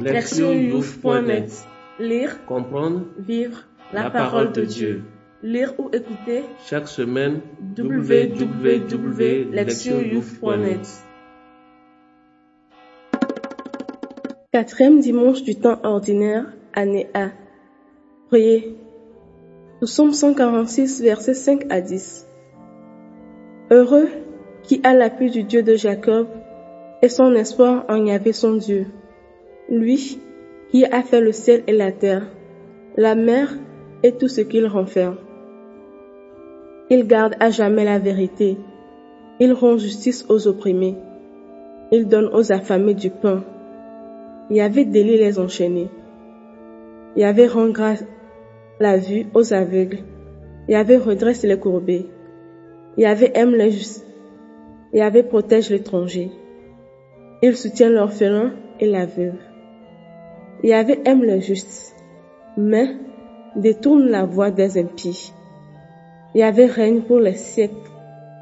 Lectionyouf.net Lire, Comprendre vivre la parole de Dieu. Lire ou écouter Chaque semaine, www.lectionyouf.net Quatrième dimanche du temps ordinaire, année A. Priez. Nous sommes 146, versets 5 à 10. Heureux qui a l'appui du Dieu de Jacob et son espoir en Yahvé son Dieu. Lui qui a fait le ciel et la terre, la mer et tout ce qu'il renferme. Il garde à jamais la vérité. Il rend justice aux opprimés. Il donne aux affamés du pain. Yahvé délie les enchaînés. Yahvé rend grâce la vue aux aveugles. Yahvé redresse les courbés. Yahvé aime les justes. Yahvé protège l'étranger. Il soutient l'orphelin et la veuve. Yahvé aime les justes, mais détourne la voix des impies. Yahvé règne pour les siècles,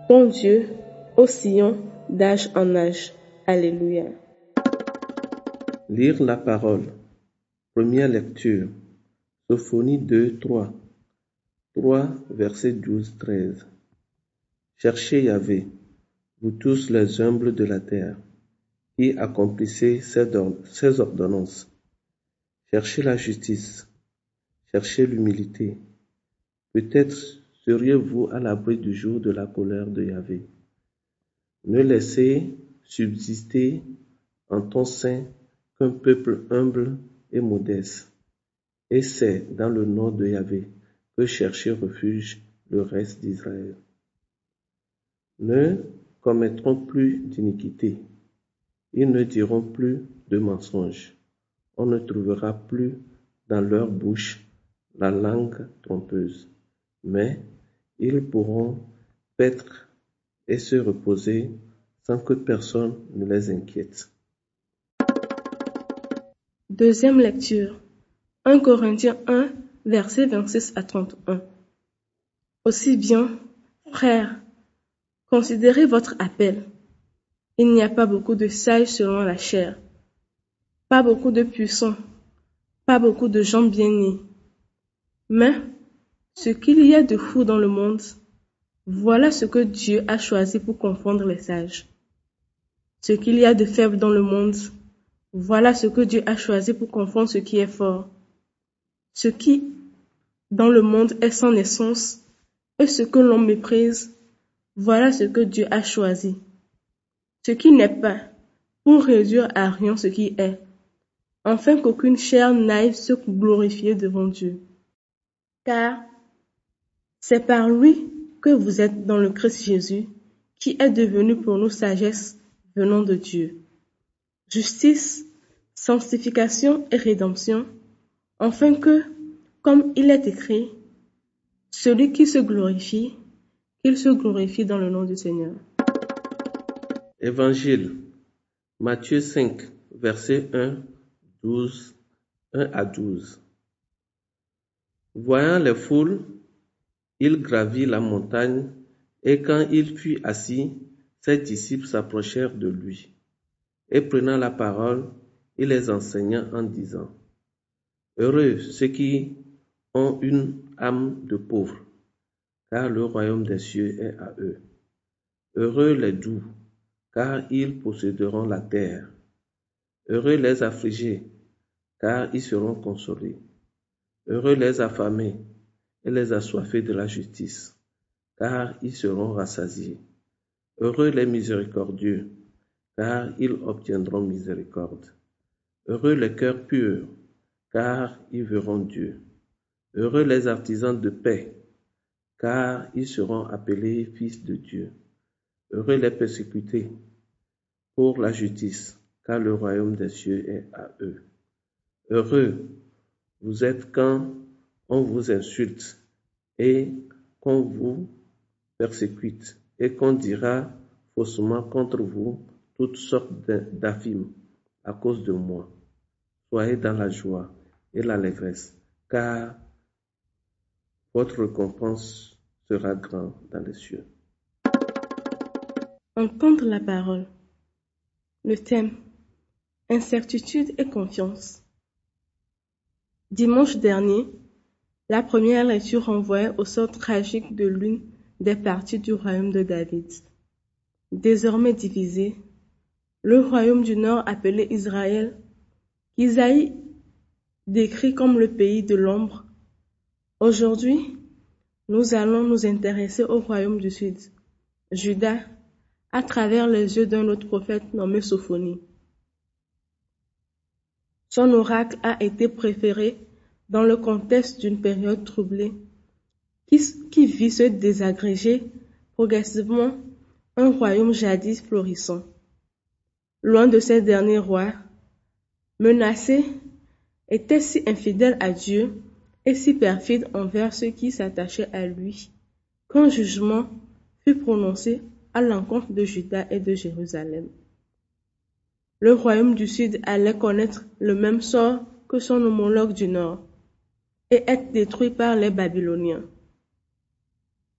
ton Dieu, ô Sion, d'âge en âge. Alléluia. Lire la parole. Première lecture. Sophonie 2, 3. 3, verset 12, 13. Cherchez Yahvé, vous tous les humbles de la terre, qui accomplissez ses ordonnances. Cherchez la justice, cherchez l'humilité. Peut-être seriez-vous à l'abri du jour de la colère de Yahvé. Ne laissez subsister en ton sein qu'un peuple humble et modeste. Et c'est dans le nom de Yahvé que chercher refuge le reste d'Israël. Ne commettront plus d'iniquité. Ils ne diront plus de mensonges on ne trouvera plus dans leur bouche la langue trompeuse, mais ils pourront paître et se reposer sans que personne ne les inquiète. Deuxième lecture. 1 Corinthiens 1, versets 26 à 31. Aussi bien, frères, considérez votre appel. Il n'y a pas beaucoup de sages selon la chair pas beaucoup de puissants, pas beaucoup de gens bien nés. Mais ce qu'il y a de fou dans le monde, voilà ce que Dieu a choisi pour confondre les sages. Ce qu'il y a de faible dans le monde, voilà ce que Dieu a choisi pour confondre ce qui est fort. Ce qui, dans le monde, est sans naissance, et ce que l'on méprise, voilà ce que Dieu a choisi. Ce qui n'est pas, pour réduire à rien ce qui est, afin qu'aucune chair n'aille se glorifier devant Dieu. Car c'est par lui que vous êtes dans le Christ Jésus, qui est devenu pour nous sagesse venant de Dieu. Justice, sanctification et rédemption, afin que, comme il est écrit, celui qui se glorifie, qu'il se glorifie dans le nom du Seigneur. Évangile, Matthieu 5, verset 1 12, 1 à 12. Voyant les foules, il gravit la montagne, et quand il fut assis, ses disciples s'approchèrent de lui. Et prenant la parole, il les enseigna en disant, Heureux ceux qui ont une âme de pauvre, car le royaume des cieux est à eux. Heureux les doux, car ils posséderont la terre. Heureux les affligés, car ils seront consolés. Heureux les affamés et les assoiffés de la justice, car ils seront rassasiés. Heureux les miséricordieux, car ils obtiendront miséricorde. Heureux les cœurs purs, car ils verront Dieu. Heureux les artisans de paix, car ils seront appelés fils de Dieu. Heureux les persécutés pour la justice, car le royaume des cieux est à eux. Heureux vous êtes quand on vous insulte et qu'on vous persécute et qu'on dira faussement contre vous toutes sortes d'affimes à cause de moi. Soyez dans la joie et l'allégresse, car votre récompense sera grande dans les cieux. Entendre la parole. Le thème incertitude et confiance. Dimanche dernier, la première lecture renvoyait au sort tragique de l'une des parties du royaume de David. Désormais divisé, le royaume du Nord appelé Israël, qu'Isaïe décrit comme le pays de l'ombre. Aujourd'hui, nous allons nous intéresser au royaume du Sud, Juda, à travers les yeux d'un autre prophète nommé Sophonie. Son oracle a été préféré dans le contexte d'une période troublée qui, vit se désagréger progressivement un royaume jadis florissant. Loin de ces derniers rois, menacés, était si infidèle à Dieu et si perfide envers ceux qui s'attachaient à lui, qu'un jugement fut prononcé à l'encontre de Juda et de Jérusalem. Le royaume du Sud allait connaître le même sort que son homologue du Nord et être détruit par les Babyloniens.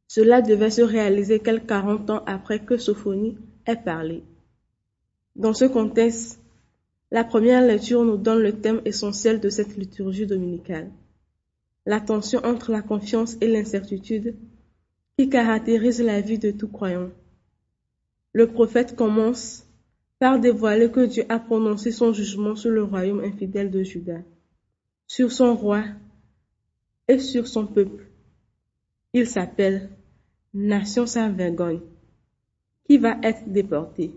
Cela devait se réaliser quelques quarante ans après que Sophonie ait parlé. Dans ce contexte, la première lecture nous donne le thème essentiel de cette liturgie dominicale, la tension entre la confiance et l'incertitude qui caractérise la vie de tout croyant. Le prophète commence par dévoiler que Dieu a prononcé son jugement sur le royaume infidèle de Juda, sur son roi et sur son peuple. Il s'appelle Nation sans vergogne, qui va être déporté.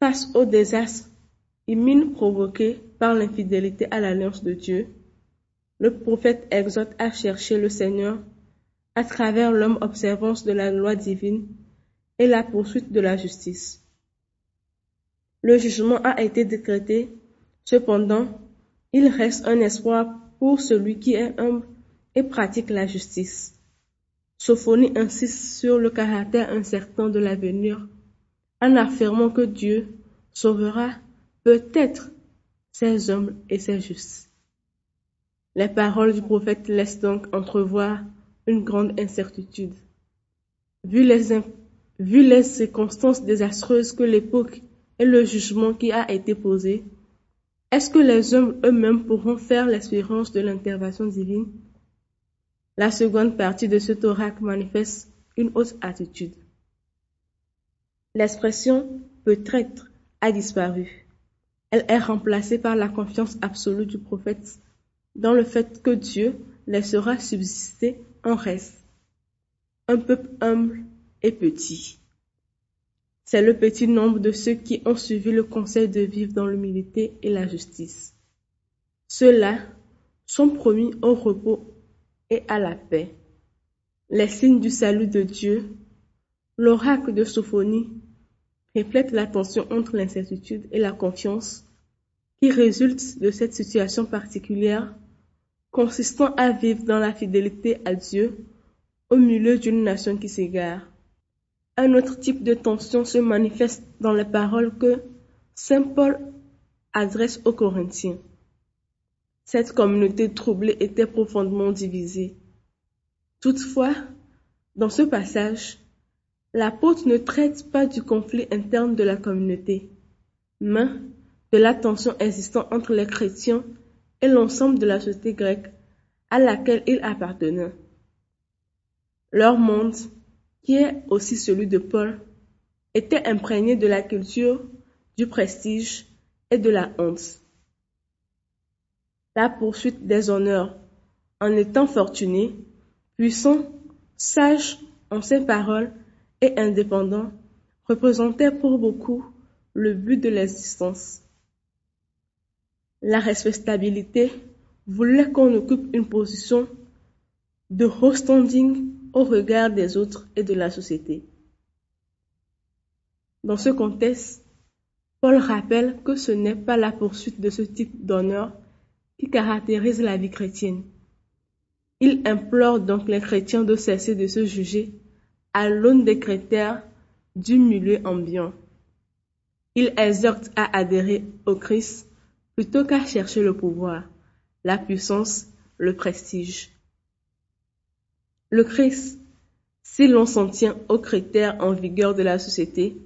Face au désastre imminent provoqué par l'infidélité à l'alliance de Dieu, le prophète exhorte à chercher le Seigneur à travers l'homme observance de la loi divine et la poursuite de la justice. Le jugement a été décrété, cependant, il reste un espoir pour celui qui est humble et pratique la justice. Sophonie insiste sur le caractère incertain de l'avenir en affirmant que Dieu sauvera peut-être ses hommes et ses justes. Les paroles du prophète laissent donc entrevoir une grande incertitude. Vu les, vu les circonstances désastreuses que l'époque et le jugement qui a été posé, est-ce que les hommes eux-mêmes pourront faire l'expérience de l'intervention divine? La seconde partie de ce oracle manifeste une autre attitude. L'expression peut-être a disparu. Elle est remplacée par la confiance absolue du prophète dans le fait que Dieu laissera subsister un reste, un peuple humble et petit. C'est le petit nombre de ceux qui ont suivi le conseil de vivre dans l'humilité et la justice. Ceux-là sont promis au repos et à la paix. Les signes du salut de Dieu, l'oracle de Sophonie, reflètent la tension entre l'incertitude et la confiance qui résulte de cette situation particulière consistant à vivre dans la fidélité à Dieu au milieu d'une nation qui s'égare. Un autre type de tension se manifeste dans les paroles que Saint Paul adresse aux Corinthiens. Cette communauté troublée était profondément divisée. Toutefois, dans ce passage, l'apôtre ne traite pas du conflit interne de la communauté, mais de la tension existant entre les chrétiens et l'ensemble de la société grecque à laquelle ils appartenaient. Leur monde, qui est aussi celui de Paul, était imprégné de la culture, du prestige et de la honte. La poursuite des honneurs en étant fortuné, puissant, sage en ses paroles et indépendant représentait pour beaucoup le but de l'existence. La respectabilité voulait qu'on occupe une position de haut standing au regard des autres et de la société. Dans ce contexte, Paul rappelle que ce n'est pas la poursuite de ce type d'honneur qui caractérise la vie chrétienne. Il implore donc les chrétiens de cesser de se juger à l'aune des critères du milieu ambiant. Il exhorte à adhérer au Christ plutôt qu'à chercher le pouvoir, la puissance, le prestige. Le Christ, si l'on s'en tient aux critères en vigueur de la société,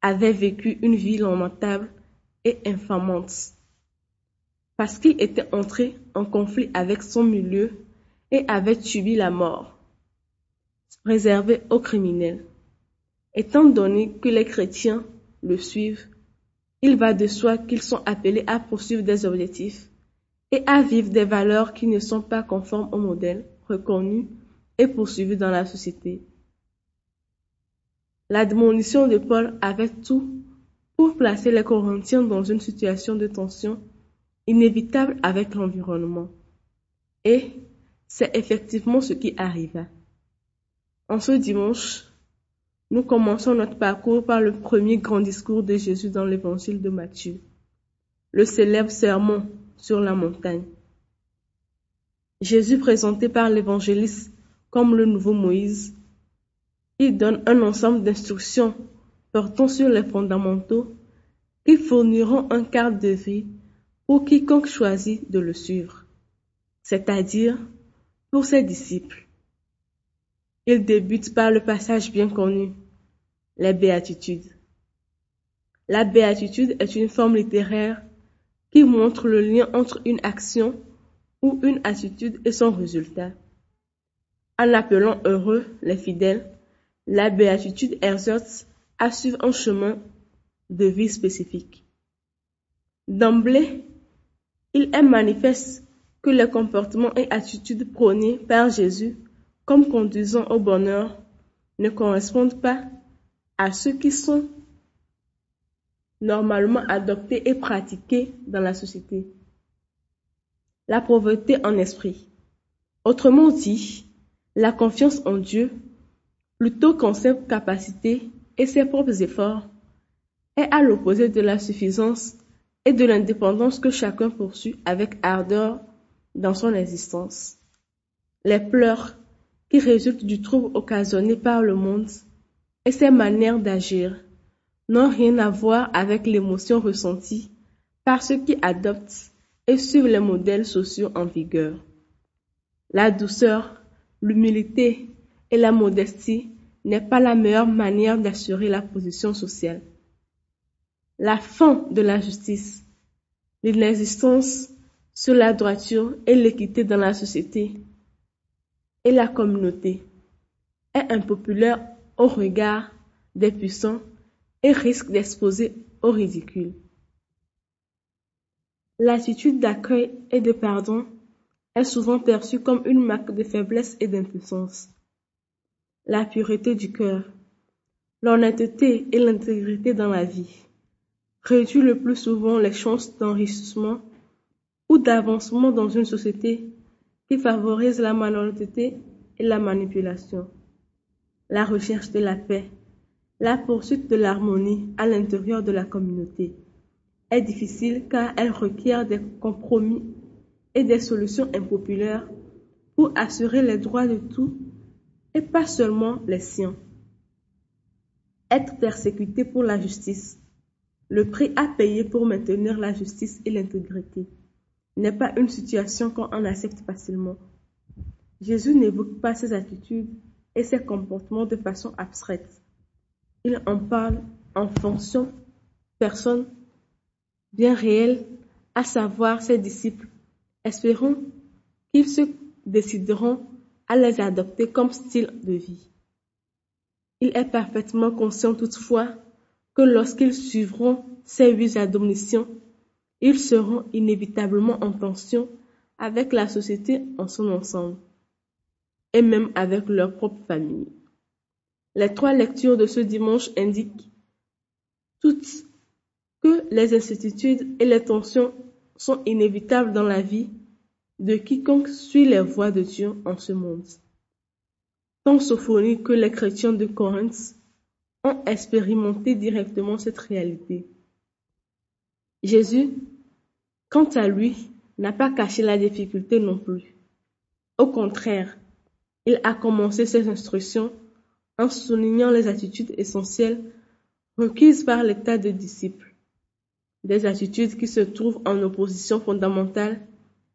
avait vécu une vie lamentable et infamante, parce qu'il était entré en conflit avec son milieu et avait subi la mort, réservée aux criminels. Étant donné que les chrétiens le suivent, il va de soi qu'ils sont appelés à poursuivre des objectifs et à vivre des valeurs qui ne sont pas conformes au modèle reconnu et poursuivi dans la société. L'admonition de Paul avait tout pour placer les Corinthiens dans une situation de tension inévitable avec l'environnement. Et c'est effectivement ce qui arriva. En ce dimanche, nous commençons notre parcours par le premier grand discours de Jésus dans l'évangile de Matthieu, le célèbre sermon sur la montagne. Jésus présenté par l'évangéliste comme le nouveau Moïse, il donne un ensemble d'instructions portant sur les fondamentaux qui fourniront un cadre de vie pour quiconque choisit de le suivre, c'est-à-dire pour ses disciples. Il débute par le passage bien connu, les béatitudes. La béatitude est une forme littéraire qui montre le lien entre une action ou une attitude et son résultat. En appelant heureux les fidèles, la béatitude exerce à suivre un chemin de vie spécifique. D'emblée, il est manifeste que les comportements et attitudes prônés par Jésus comme conduisant au bonheur ne correspondent pas à ceux qui sont normalement adoptés et pratiqués dans la société. La pauvreté en esprit. Autrement dit, la confiance en Dieu, plutôt qu'en ses capacités et ses propres efforts, est à l'opposé de la suffisance et de l'indépendance que chacun poursuit avec ardeur dans son existence. Les pleurs qui résultent du trouble occasionné par le monde et ses manières d'agir n'ont rien à voir avec l'émotion ressentie par ceux qui adoptent et suivent les modèles sociaux en vigueur. La douceur, l'humilité et la modestie n'est pas la meilleure manière d'assurer la position sociale. La fin de la justice, l'inexistence sur la droiture et l'équité dans la société et la communauté est impopulaire au regard des puissants et risque d'exposer au ridicule. L'attitude d'accueil et de pardon est souvent perçue comme une marque de faiblesse et d'impuissance. La pureté du cœur, l'honnêteté et l'intégrité dans la vie réduit le plus souvent les chances d'enrichissement ou d'avancement dans une société qui favorise la malhonnêteté et la manipulation. La recherche de la paix, la poursuite de l'harmonie à l'intérieur de la communauté est difficile car elle requiert des compromis et des solutions impopulaires pour assurer les droits de tous et pas seulement les siens. Être persécuté pour la justice, le prix à payer pour maintenir la justice et l'intégrité, n'est pas une situation qu'on en accepte facilement. Jésus n'évoque pas ses attitudes et ses comportements de façon abstraite. Il en parle en fonction personne bien réel, à savoir ses disciples. Espérons qu'ils se décideront à les adopter comme style de vie. Il est parfaitement conscient toutefois que lorsqu'ils suivront ces huit admonitions, ils seront inévitablement en tension avec la société en son ensemble, et même avec leur propre famille. Les trois lectures de ce dimanche indiquent toutes que les incertitudes et les tensions sont inévitables dans la vie de quiconque suit les voies de Dieu en ce monde. Tant Sophonie que les chrétiens de Corinthe ont expérimenté directement cette réalité. Jésus, quant à lui, n'a pas caché la difficulté non plus. Au contraire, il a commencé ses instructions en soulignant les attitudes essentielles requises par l'état de disciple des attitudes qui se trouvent en opposition fondamentale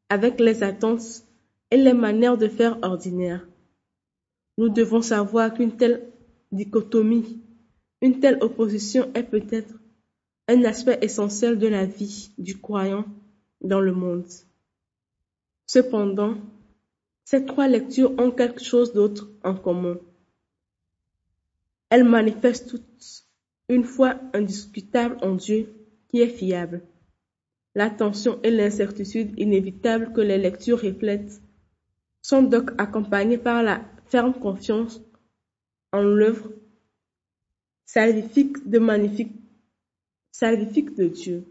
avec les attentes et les manières de faire ordinaires. Nous devons savoir qu'une telle dichotomie, une telle opposition est peut-être un aspect essentiel de la vie du croyant dans le monde. Cependant, ces trois lectures ont quelque chose d'autre en commun. Elles manifestent toutes une foi indiscutable en Dieu qui est fiable. La tension et l'incertitude inévitables que les lectures reflètent sont donc accompagnées par la ferme confiance en l'œuvre salvifique de magnifique salvifique de Dieu.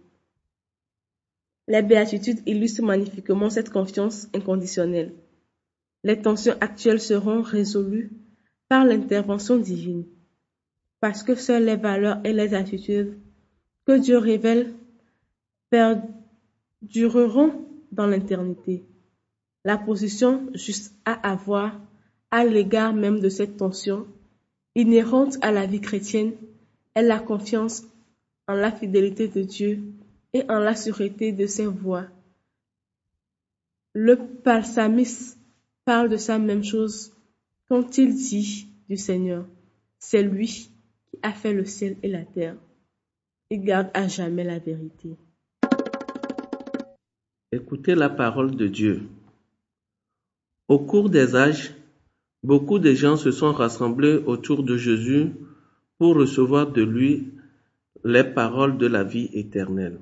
Les béatitudes illustrent magnifiquement cette confiance inconditionnelle. Les tensions actuelles seront résolues par l'intervention divine, parce que seules les valeurs et les attitudes que Dieu révèle perdureront dans l'éternité. La position juste à avoir à l'égard même de cette tension inhérente à la vie chrétienne est la confiance en la fidélité de Dieu et en la sûreté de ses voies. Le psalmiste parle de sa même chose quand il dit du Seigneur, c'est lui qui a fait le ciel et la terre. Il garde à jamais la vérité. Écoutez la parole de Dieu. Au cours des âges, beaucoup de gens se sont rassemblés autour de Jésus pour recevoir de lui les paroles de la vie éternelle.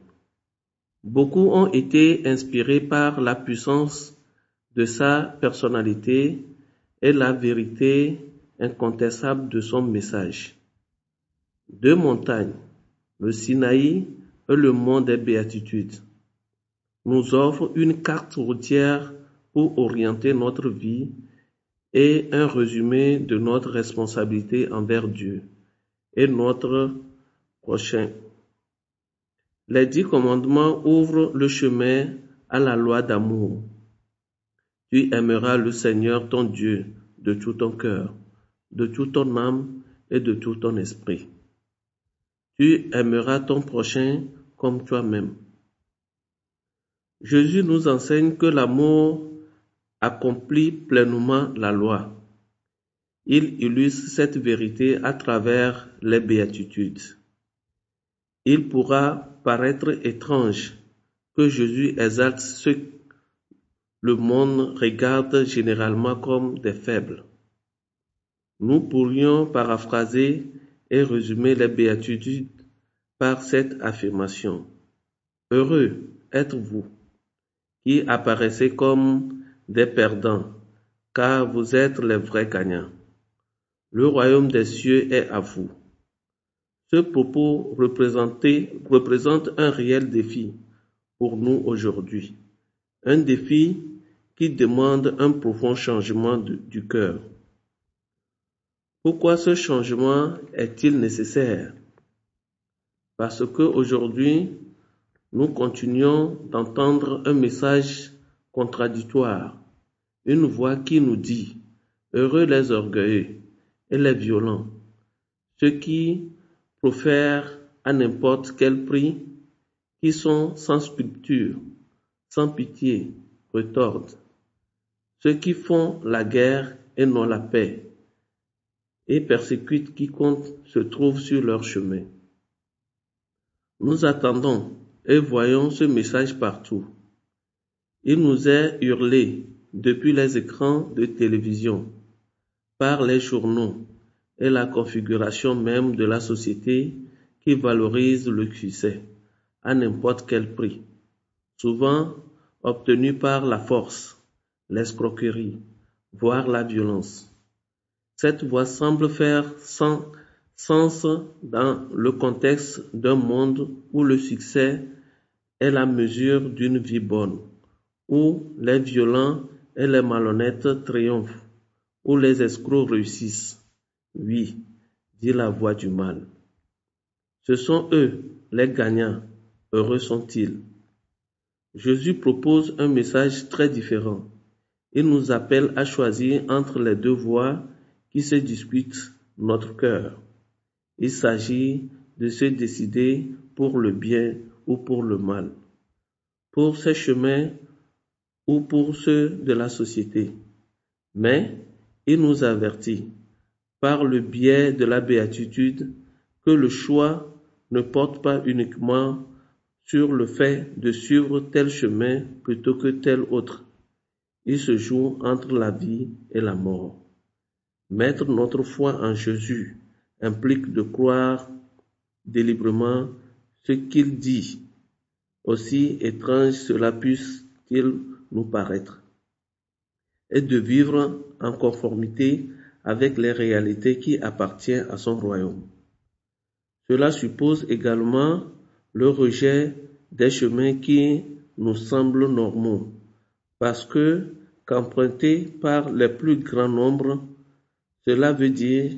Beaucoup ont été inspirés par la puissance de sa personnalité et la vérité incontestable de son message. Deux montagnes, le Sinaï et le mont des béatitudes, nous offrent une carte routière pour orienter notre vie et un résumé de notre responsabilité envers Dieu et notre prochain. Les dix commandements ouvrent le chemin à la loi d'amour. Tu aimeras le Seigneur ton Dieu de tout ton cœur, de toute ton âme et de tout ton esprit. Tu aimeras ton prochain comme toi-même. Jésus nous enseigne que l'amour accomplit pleinement la loi. Il illustre cette vérité à travers les béatitudes. Il pourra paraître étrange que Jésus exalte ceux que le monde regarde généralement comme des faibles. Nous pourrions paraphraser et résumer les béatitudes par cette affirmation. Heureux êtes-vous qui apparaissez comme des perdants, car vous êtes les vrais gagnants. Le royaume des cieux est à vous. Ce propos représente un réel défi pour nous aujourd'hui. Un défi qui demande un profond changement du cœur. Pourquoi ce changement est-il nécessaire? Parce qu'aujourd'hui, nous continuons d'entendre un message contradictoire, une voix qui nous dit Heureux les orgueilleux et les violents, ceux qui profèrent à n'importe quel prix, qui sont sans sculpture, sans pitié, retordent, ceux qui font la guerre et non la paix, et persécutent quiconque se trouve sur leur chemin. Nous attendons et voyons ce message partout. Il nous est hurlé depuis les écrans de télévision, par les journaux et la configuration même de la société qui valorise le succès à n'importe quel prix, souvent obtenu par la force, l'escroquerie, voire la violence. Cette voie semble faire sens dans le contexte d'un monde où le succès est la mesure d'une vie bonne, où les violents et les malhonnêtes triomphent, où les escrocs réussissent. Oui, dit la voix du mal. Ce sont eux, les gagnants. Heureux sont-ils? Jésus propose un message très différent. Il nous appelle à choisir entre les deux voies qui se disputent notre cœur. Il s'agit de se décider pour le bien ou pour le mal, pour ces chemins ou pour ceux de la société. Mais il nous avertit, par le biais de la béatitude, que le choix ne porte pas uniquement sur le fait de suivre tel chemin plutôt que tel autre. Il se joue entre la vie et la mort. Mettre notre foi en Jésus implique de croire délibérément ce qu'il dit, aussi étrange cela puisse-t-il nous paraître, et de vivre en conformité avec les réalités qui appartiennent à son royaume. Cela suppose également le rejet des chemins qui nous semblent normaux, parce que qu'emprunter par le plus grand nombre, cela veut dire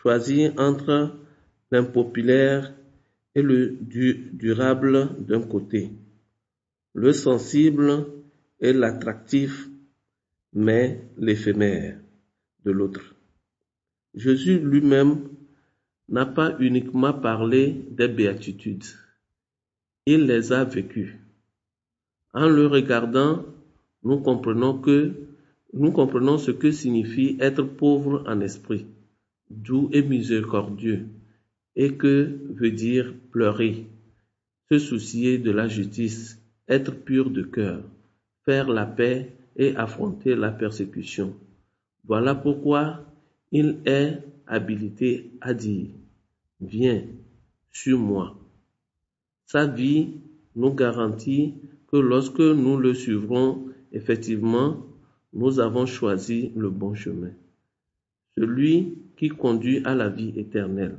choisir entre l'impopulaire et le durable d'un côté, le sensible et l'attractif, mais l'éphémère de l'autre. Jésus lui-même n'a pas uniquement parlé des béatitudes, il les a vécues. En le regardant, nous comprenons que nous comprenons ce que signifie être pauvre en esprit, doux et miséricordieux, et que veut dire pleurer, se soucier de la justice, être pur de cœur, faire la paix et affronter la persécution. Voilà pourquoi il est habilité à dire Viens sur moi. Sa vie nous garantit que lorsque nous le suivrons, effectivement, nous avons choisi le bon chemin. Celui qui conduit à la vie éternelle,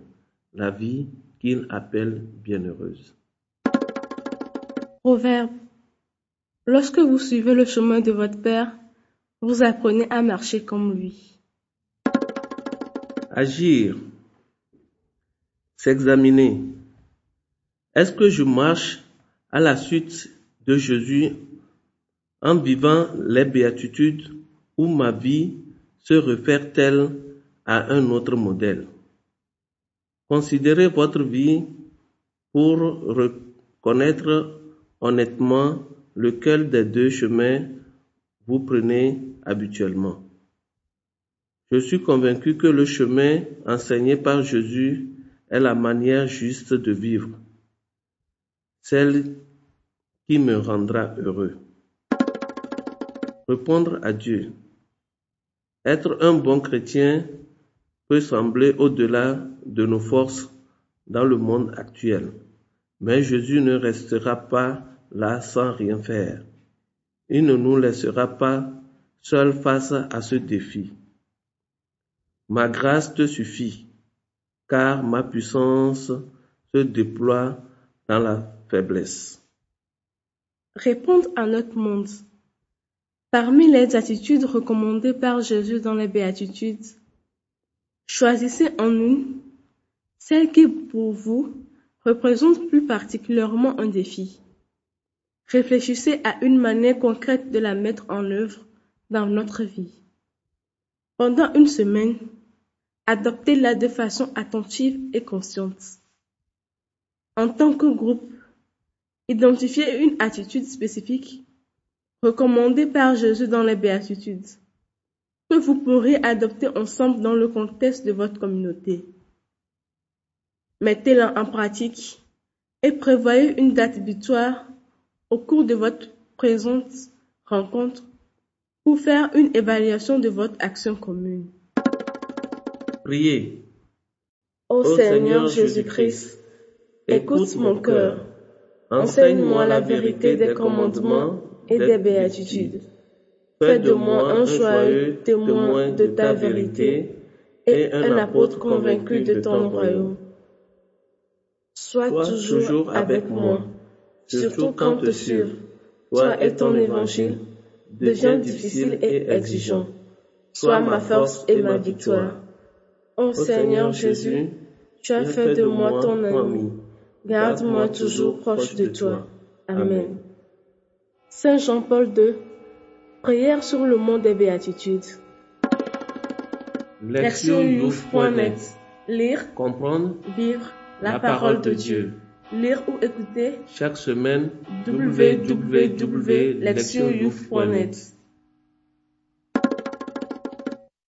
la vie qu'il appelle bienheureuse. Proverbe. Lorsque vous suivez le chemin de votre Père, vous apprenez à marcher comme lui. Agir. S'examiner. Est-ce que je marche à la suite de Jésus en vivant les béatitudes ou ma vie se réfère-t-elle à un autre modèle? Considérez votre vie pour reconnaître honnêtement lequel des deux chemins vous prenez habituellement. Je suis convaincu que le chemin enseigné par Jésus est la manière juste de vivre, celle qui me rendra heureux. Répondre à Dieu. Être un bon chrétien peut sembler au-delà de nos forces dans le monde actuel, mais Jésus ne restera pas là sans rien faire. Il ne nous laissera pas seuls face à ce défi. Ma grâce te suffit, car ma puissance se déploie dans la faiblesse. Répondre à notre monde. Parmi les attitudes recommandées par Jésus dans les béatitudes, choisissez en une, celle qui pour vous représente plus particulièrement un défi. Réfléchissez à une manière concrète de la mettre en œuvre dans notre vie. Pendant une semaine, adoptez-la de façon attentive et consciente. En tant que groupe, identifiez une attitude spécifique recommandée par Jésus dans les béatitudes que vous pourrez adopter ensemble dans le contexte de votre communauté. Mettez-la en pratique et prévoyez une date butoir au cours de votre présente rencontre pour faire une évaluation de votre action commune. Priez. Ô Seigneur Jésus-Christ, écoute mon cœur. Enseigne-moi la vérité des commandements et des béatitudes. Fais de moi un joyeux témoin de ta vérité et un apôtre convaincu de ton royaume. Sois toujours avec moi, surtout quand te suivre, toi et ton évangile, devient difficile et exigeant. Sois ma force et ma victoire. Ô Seigneur Jésus, tu as fait de moi ton ami. Garde-moi toujours proche de toi. Amen. Saint Jean-Paul II, prière sur le mont des béatitudes. Lectionyouf.net Lire, Comprendre vivre la parole de Dieu. Lire ou écouter Chaque semaine, www.lectionyouf.net